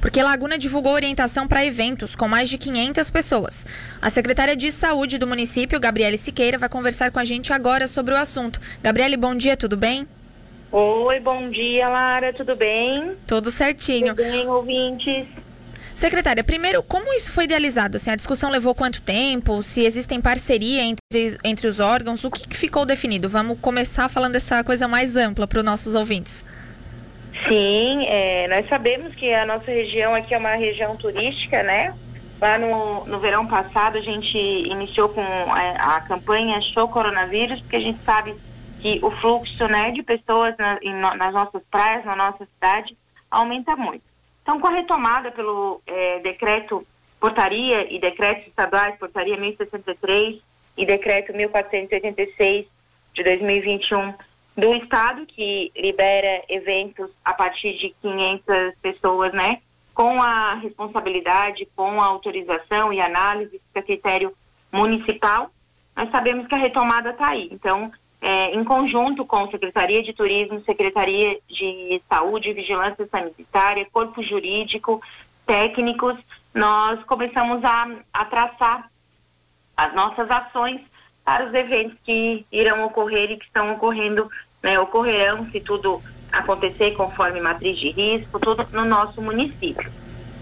porque Laguna divulgou orientação para eventos com mais de 500 pessoas. A secretária de Saúde do município, Gabriele Siqueira, vai conversar com a gente agora sobre o assunto. Gabriele, bom dia, tudo bem? Oi, bom dia, Lara, tudo bem? Tudo certinho. Tudo bem, ouvintes? Secretária, primeiro, como isso foi idealizado? Assim, a discussão levou quanto tempo? Se existem parceria entre, entre os órgãos? O que, que ficou definido? Vamos começar falando dessa coisa mais ampla para os nossos ouvintes. Sim, é, nós sabemos que a nossa região aqui é uma região turística, né? Lá no, no verão passado a gente iniciou com a, a campanha Show Coronavírus, porque a gente sabe que o fluxo né, de pessoas na, em, nas nossas praias, na nossa cidade, aumenta muito. Então, com a retomada pelo é, decreto portaria e decretos estaduais, portaria 1063 e decreto 1486 de 2021 do estado que libera eventos a partir de 500 pessoas, né? Com a responsabilidade, com a autorização e análise a critério municipal, nós sabemos que a retomada está aí. Então, é, em conjunto com Secretaria de Turismo, Secretaria de Saúde Vigilância Sanitária, Corpo Jurídico, técnicos, nós começamos a, a traçar as nossas ações para os eventos que irão ocorrer e que estão ocorrendo, né, ocorrerão se tudo acontecer conforme matriz de risco, tudo no nosso município.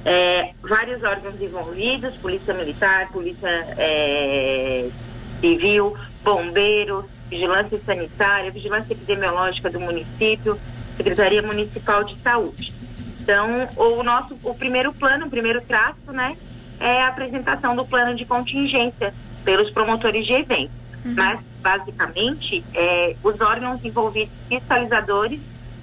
É, vários órgãos envolvidos, Polícia Militar, Polícia é, Civil, Bombeiros, Vigilância Sanitária, Vigilância Epidemiológica do município, Secretaria Municipal de Saúde. Então, o nosso, o primeiro plano, o primeiro traço, né, é a apresentação do plano de contingência pelos promotores de eventos. Uhum. Mas, basicamente, é, os órgãos envolvidos, fiscalizadores,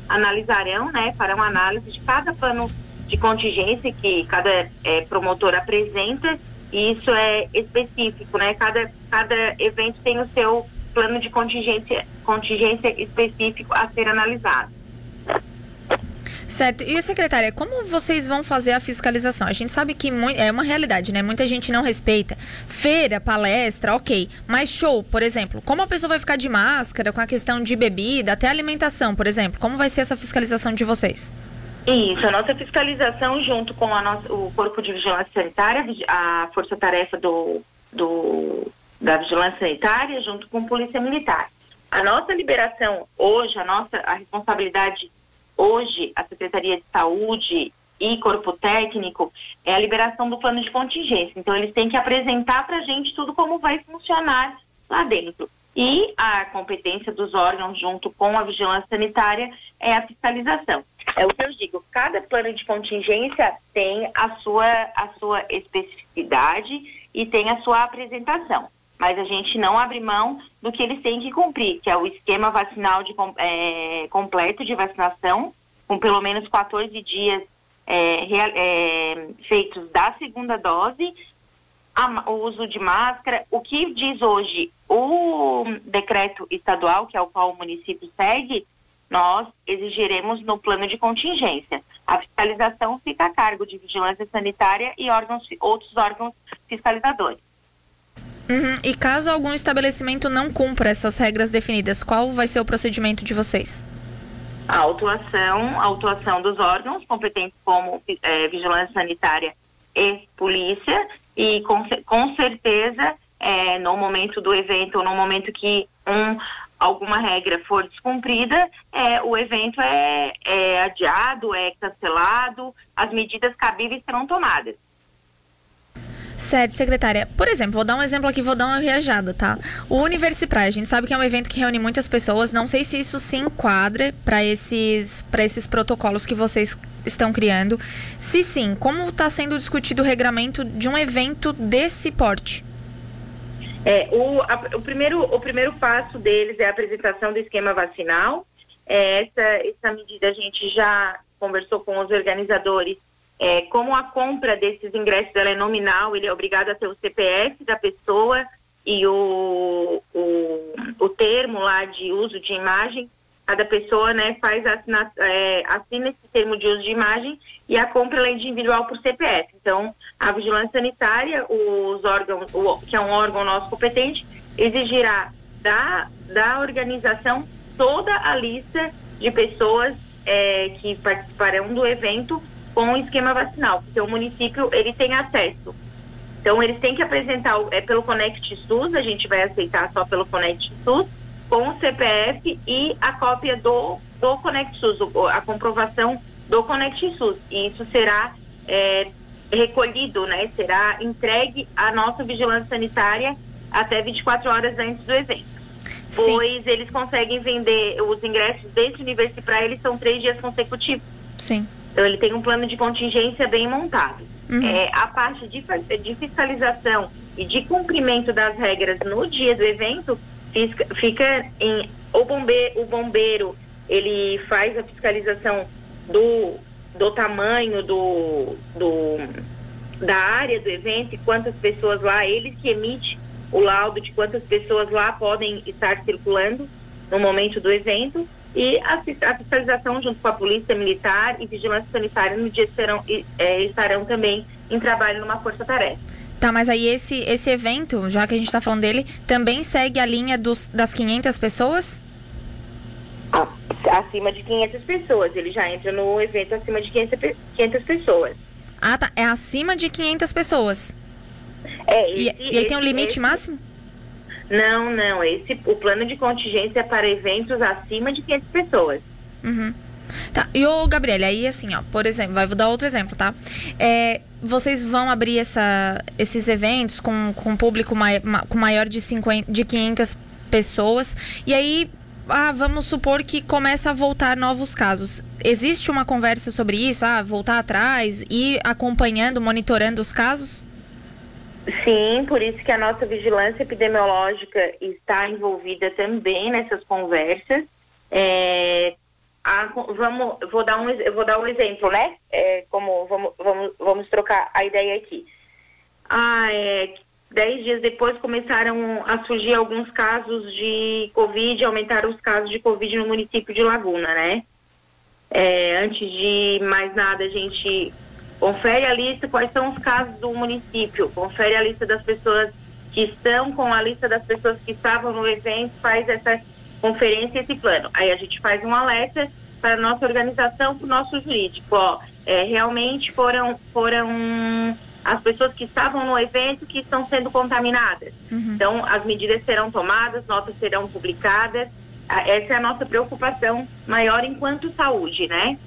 analisarão, né, farão análise de cada plano de contingência que cada é, promotor apresenta, e isso é específico, né, cada, cada evento tem o seu plano de contingência, contingência específico a ser analisado. Certo. E, secretária, como vocês vão fazer a fiscalização? A gente sabe que é uma realidade, né? Muita gente não respeita. Feira, palestra, ok. Mas show, por exemplo, como a pessoa vai ficar de máscara com a questão de bebida, até alimentação, por exemplo? Como vai ser essa fiscalização de vocês? Isso, a nossa fiscalização junto com nossa, o Corpo de Vigilância Sanitária, a força-tarefa do, do da Vigilância Sanitária junto com a Polícia Militar. A nossa liberação hoje, a nossa a responsabilidade hoje, a Secretaria de Saúde e Corpo Técnico, é a liberação do plano de contingência. Então, eles têm que apresentar para a gente tudo como vai funcionar lá dentro. E a competência dos órgãos, junto com a vigilância sanitária, é a fiscalização. É o que eu digo, cada plano de contingência tem a sua, a sua especificidade e tem a sua apresentação mas a gente não abre mão do que eles têm que cumprir, que é o esquema vacinal de, é, completo de vacinação, com pelo menos 14 dias é, é, feitos da segunda dose, a, o uso de máscara. O que diz hoje o decreto estadual, que é o qual o município segue, nós exigiremos no plano de contingência. A fiscalização fica a cargo de vigilância sanitária e órgãos, outros órgãos fiscalizadores. Uhum. E caso algum estabelecimento não cumpra essas regras definidas, qual vai ser o procedimento de vocês? A autuação, a autuação dos órgãos competentes como é, vigilância sanitária e polícia e com, com certeza é, no momento do evento ou no momento que um, alguma regra for descumprida, é, o evento é, é adiado, é cancelado, as medidas cabíveis serão tomadas. Certo, secretária. Por exemplo, vou dar um exemplo aqui, vou dar uma viajada, tá? O Universipraia, a gente sabe que é um evento que reúne muitas pessoas. Não sei se isso se enquadra para esses, esses protocolos que vocês estão criando. Se sim, como está sendo discutido o regramento de um evento desse porte? É, o, a, o, primeiro, o primeiro passo deles é a apresentação do esquema vacinal. É, essa, essa medida a gente já conversou com os organizadores é, como a compra desses ingressos é nominal, ele é obrigado a ter o CPF da pessoa e o, o, o termo lá de uso de imagem. Cada pessoa né, faz assina, é, assina esse termo de uso de imagem e a compra é individual por CPF. Então, a vigilância sanitária, os órgãos, o, que é um órgão nosso competente, exigirá da, da organização toda a lista de pessoas é, que participarão do evento com o esquema vacinal, porque o município ele tem acesso. Então eles têm que apresentar é pelo Conect SUS, a gente vai aceitar só pelo Conect SUS, com o CPF e a cópia do do Conect SUS, a comprovação do Conect SUS. E isso será é, recolhido, né? Será entregue à nossa vigilância sanitária até 24 horas antes do evento. Sim. Pois eles conseguem vender os ingressos desse universo para eles são três dias consecutivos. Sim. Então ele tem um plano de contingência bem montado. Uhum. É, a parte de, de fiscalização e de cumprimento das regras no dia do evento fica, fica em o bombeiro, o bombeiro ele faz a fiscalização do, do tamanho do, do, da área do evento e quantas pessoas lá, ele que emite o laudo de quantas pessoas lá podem estar circulando no momento do evento e a, a fiscalização junto com a polícia militar e vigilância sanitária no dia serão, é, estarão também em trabalho numa força-tarefa. Tá, mas aí esse, esse evento, já que a gente está falando dele, também segue a linha dos, das 500 pessoas? acima de 500 pessoas. Ele já entra no evento acima de 500, 500 pessoas. Ah, tá. É acima de 500 pessoas. É, esse, e, e aí tem um limite esse... máximo? Não, não. Esse, o plano de contingência é para eventos acima de 500 pessoas. Uhum. Tá, e o Gabriele, aí assim, ó, por exemplo, vou dar outro exemplo, tá? É, vocês vão abrir essa, esses eventos com, com público mai, ma, com maior de, 50, de 500 pessoas, e aí ah, vamos supor que começa a voltar novos casos. Existe uma conversa sobre isso? Ah, voltar atrás e acompanhando, monitorando os casos? Sim, por isso que a nossa vigilância epidemiológica está envolvida também nessas conversas. É, a, vamos, vou dar um, vou dar um exemplo, né? É, como vamos, vamos, vamos trocar a ideia aqui. Ah, é, Dez dias depois começaram a surgir alguns casos de Covid, aumentaram os casos de Covid no município de Laguna, né? É, antes de mais nada, a gente confere a lista, quais são os casos do município, confere a lista das pessoas que estão com a lista das pessoas que estavam no evento, faz essa conferência, esse plano. Aí a gente faz um alerta para a nossa organização, para o nosso jurídico. Ó, é, realmente foram, foram as pessoas que estavam no evento que estão sendo contaminadas. Uhum. Então, as medidas serão tomadas, notas serão publicadas. Essa é a nossa preocupação maior enquanto saúde, né?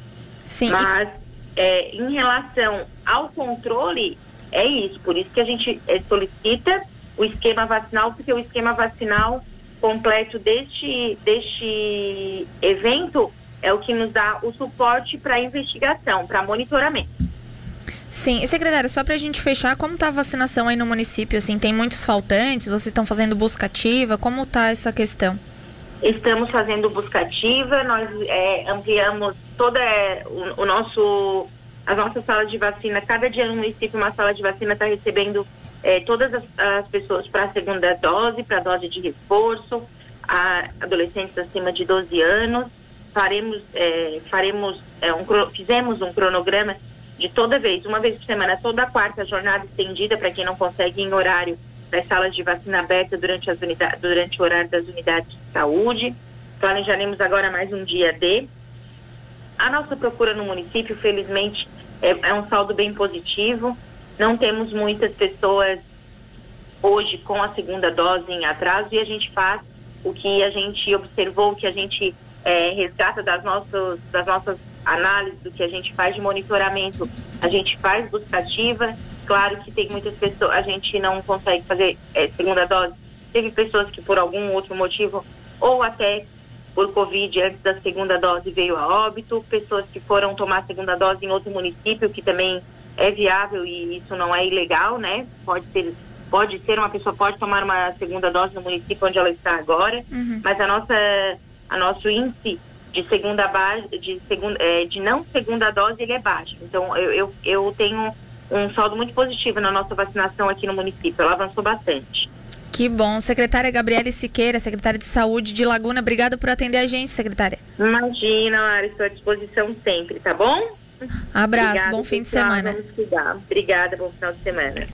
Sim. Mas, é, em relação ao controle, é isso. Por isso que a gente é, solicita o esquema vacinal, porque o esquema vacinal completo deste, deste evento é o que nos dá o suporte para investigação, para monitoramento. Sim, e secretária, só para a gente fechar, como está a vacinação aí no município? Assim, tem muitos faltantes? Vocês estão fazendo busca ativa? Como está essa questão? Estamos fazendo busca ativa, nós é, ampliamos toda é, o, o, nosso, a nossa sala de vacina. Cada dia no município uma sala de vacina está recebendo é, todas as, as pessoas para a segunda dose, para a dose de reforço, adolescentes acima de 12 anos. Faremos, é, faremos um, fizemos um cronograma de toda vez, uma vez por semana, toda quarta, jornada estendida para quem não consegue em horário das salas de vacina aberta durante, as unidades, durante o horário das unidades de saúde. Planejaremos agora mais um dia D. A nossa procura no município, felizmente, é, é um saldo bem positivo. Não temos muitas pessoas hoje com a segunda dose em atraso e a gente faz o que a gente observou, o que a gente é, resgata das nossas, das nossas análise do que a gente faz de monitoramento, a gente faz buscativa. Claro que tem muitas pessoas, a gente não consegue fazer é, segunda dose. Teve pessoas que por algum outro motivo, ou até por Covid antes da segunda dose veio a óbito, pessoas que foram tomar a segunda dose em outro município, que também é viável e isso não é ilegal, né? Pode ser, pode ser uma pessoa pode tomar uma segunda dose no município onde ela está agora, uhum. mas a nossa, a nosso índice de segunda base, de, segunda, é, de não segunda dose, ele é baixo. Então, eu, eu, eu tenho um saldo muito positivo na nossa vacinação aqui no município. Ela avançou bastante. Que bom. Secretária Gabriele Siqueira, secretária de Saúde de Laguna, obrigada por atender a gente, secretária. Imagina, Lara, estou à disposição sempre, tá bom? Abraço, Obrigada, bom fim de semana. Obrigada, bom final de semana.